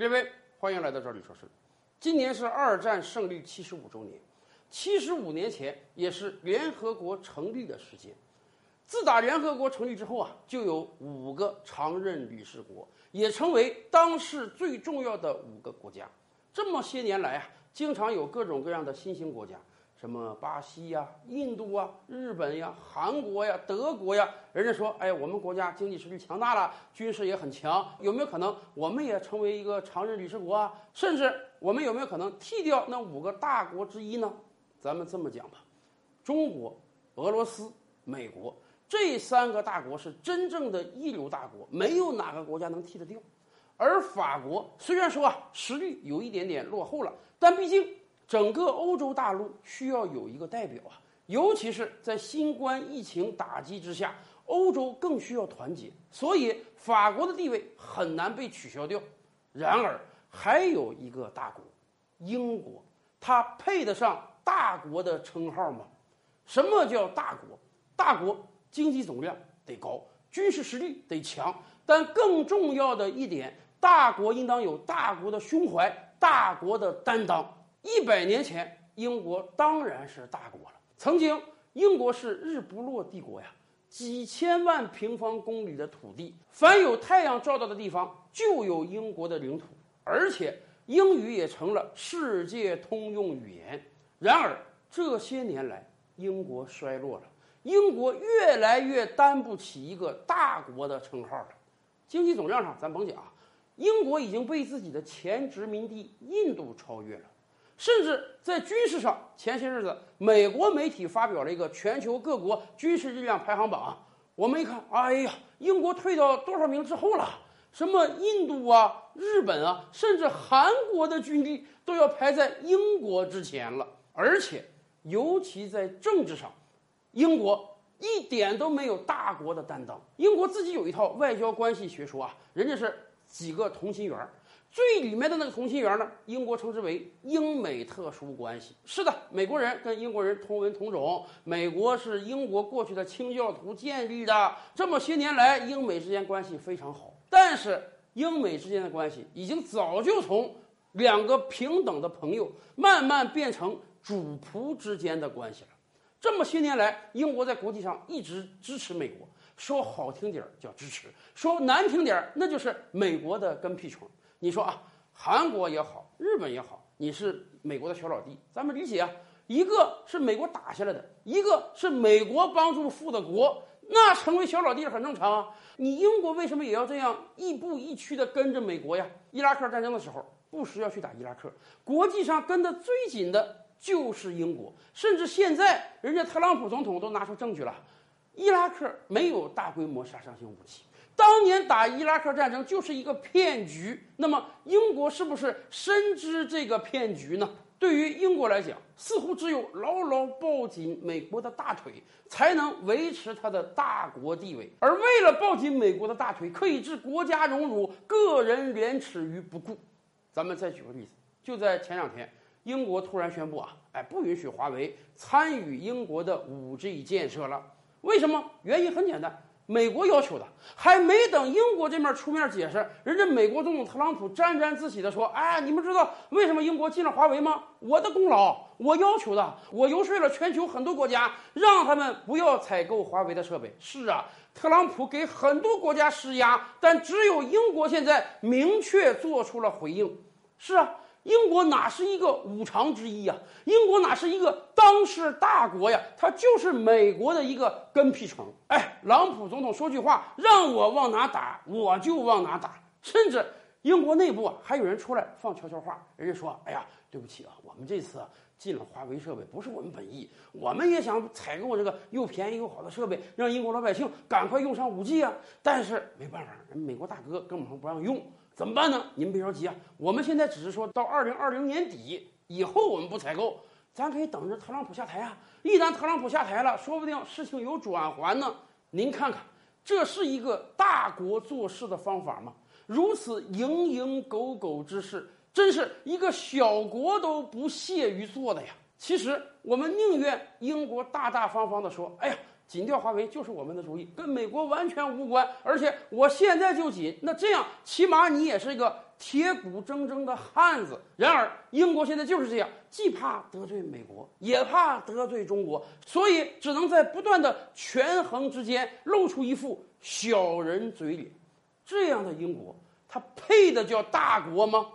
列位，欢迎来到这里说事。今年是二战胜利七十五周年，七十五年前也是联合国成立的时间。自打联合国成立之后啊，就有五个常任理事国，也成为当时最重要的五个国家。这么些年来啊，经常有各种各样的新兴国家。什么巴西呀、印度啊、日本呀、韩国呀、德国呀，人家说，哎，我们国家经济实力强大了，军事也很强，有没有可能我们也成为一个常任理事国啊？甚至我们有没有可能替掉那五个大国之一呢？咱们这么讲吧，中国、俄罗斯、美国这三个大国是真正的一流大国，没有哪个国家能替得掉。而法国虽然说啊实力有一点点落后了，但毕竟。整个欧洲大陆需要有一个代表啊，尤其是在新冠疫情打击之下，欧洲更需要团结，所以法国的地位很难被取消掉。然而，还有一个大国，英国，它配得上大国的称号吗？什么叫大国？大国经济总量得高，军事实力得强，但更重要的一点，大国应当有大国的胸怀，大国的担当。一百年前，英国当然是大国了。曾经，英国是日不落帝国呀，几千万平方公里的土地，凡有太阳照到的地方，就有英国的领土，而且英语也成了世界通用语言。然而，这些年来，英国衰落了，英国越来越担不起一个大国的称号了。经济总量上，咱甭讲，英国已经被自己的前殖民地印度超越了。甚至在军事上，前些日子美国媒体发表了一个全球各国军事力量排行榜。我们一看，哎呀，英国退到多少名之后了？什么印度啊、日本啊，甚至韩国的军力都要排在英国之前了。而且，尤其在政治上，英国一点都没有大国的担当。英国自己有一套外交关系学说啊，人家是几个同心圆儿。最里面的那个同心圆呢？英国称之为英美特殊关系。是的，美国人跟英国人同文同种，美国是英国过去的清教徒建立的。这么些年来，英美之间关系非常好。但是，英美之间的关系已经早就从两个平等的朋友，慢慢变成主仆之间的关系了。这么些年来，英国在国际上一直支持美国，说好听点儿叫支持，说难听点儿那就是美国的跟屁虫。你说啊，韩国也好，日本也好，你是美国的小老弟，咱们理解啊。一个是美国打下来的，一个是美国帮助富的国，那成为小老弟很正常啊。你英国为什么也要这样亦步亦趋地跟着美国呀？伊拉克战争的时候，布什要去打伊拉克，国际上跟得最紧的就是英国，甚至现在人家特朗普总统都拿出证据了，伊拉克没有大规模杀伤性武器。当年打伊拉克战争就是一个骗局，那么英国是不是深知这个骗局呢？对于英国来讲，似乎只有牢牢抱紧美国的大腿，才能维持它的大国地位。而为了抱紧美国的大腿，可以置国家荣辱、个人廉耻于不顾。咱们再举个例子，就在前两天，英国突然宣布啊，哎，不允许华为参与英国的五 G 建设了。为什么？原因很简单。美国要求的，还没等英国这面出面解释，人家美国总统特朗普沾沾自喜地说：“哎，你们知道为什么英国进了华为吗？我的功劳，我要求的，我游说了全球很多国家，让他们不要采购华为的设备。”是啊，特朗普给很多国家施压，但只有英国现在明确做出了回应。是啊。英国哪是一个五常之一呀？英国哪是一个当世大国呀？它就是美国的一个跟屁虫。哎，朗普总统说句话，让我往哪打，我就往哪打。甚至英国内部啊，还有人出来放悄悄话，人家说：“哎呀，对不起啊，我们这次进了华为设备，不是我们本意，我们也想采购这个又便宜又好的设备，让英国老百姓赶快用上五 G 啊。但是没办法，人美国大哥根本不让用。”怎么办呢？您别着急啊，我们现在只是说到二零二零年底以后我们不采购，咱可以等着特朗普下台啊。一旦特朗普下台了，说不定事情有转圜呢。您看看，这是一个大国做事的方法吗？如此蝇营狗苟之事，真是一个小国都不屑于做的呀。其实我们宁愿英国大大方方地说：“哎呀。”紧调华为就是我们的主意，跟美国完全无关。而且我现在就紧，那这样起码你也是一个铁骨铮铮的汉子。然而，英国现在就是这样，既怕得罪美国，也怕得罪中国，所以只能在不断的权衡之间露出一副小人嘴脸。这样的英国，它配得叫大国吗？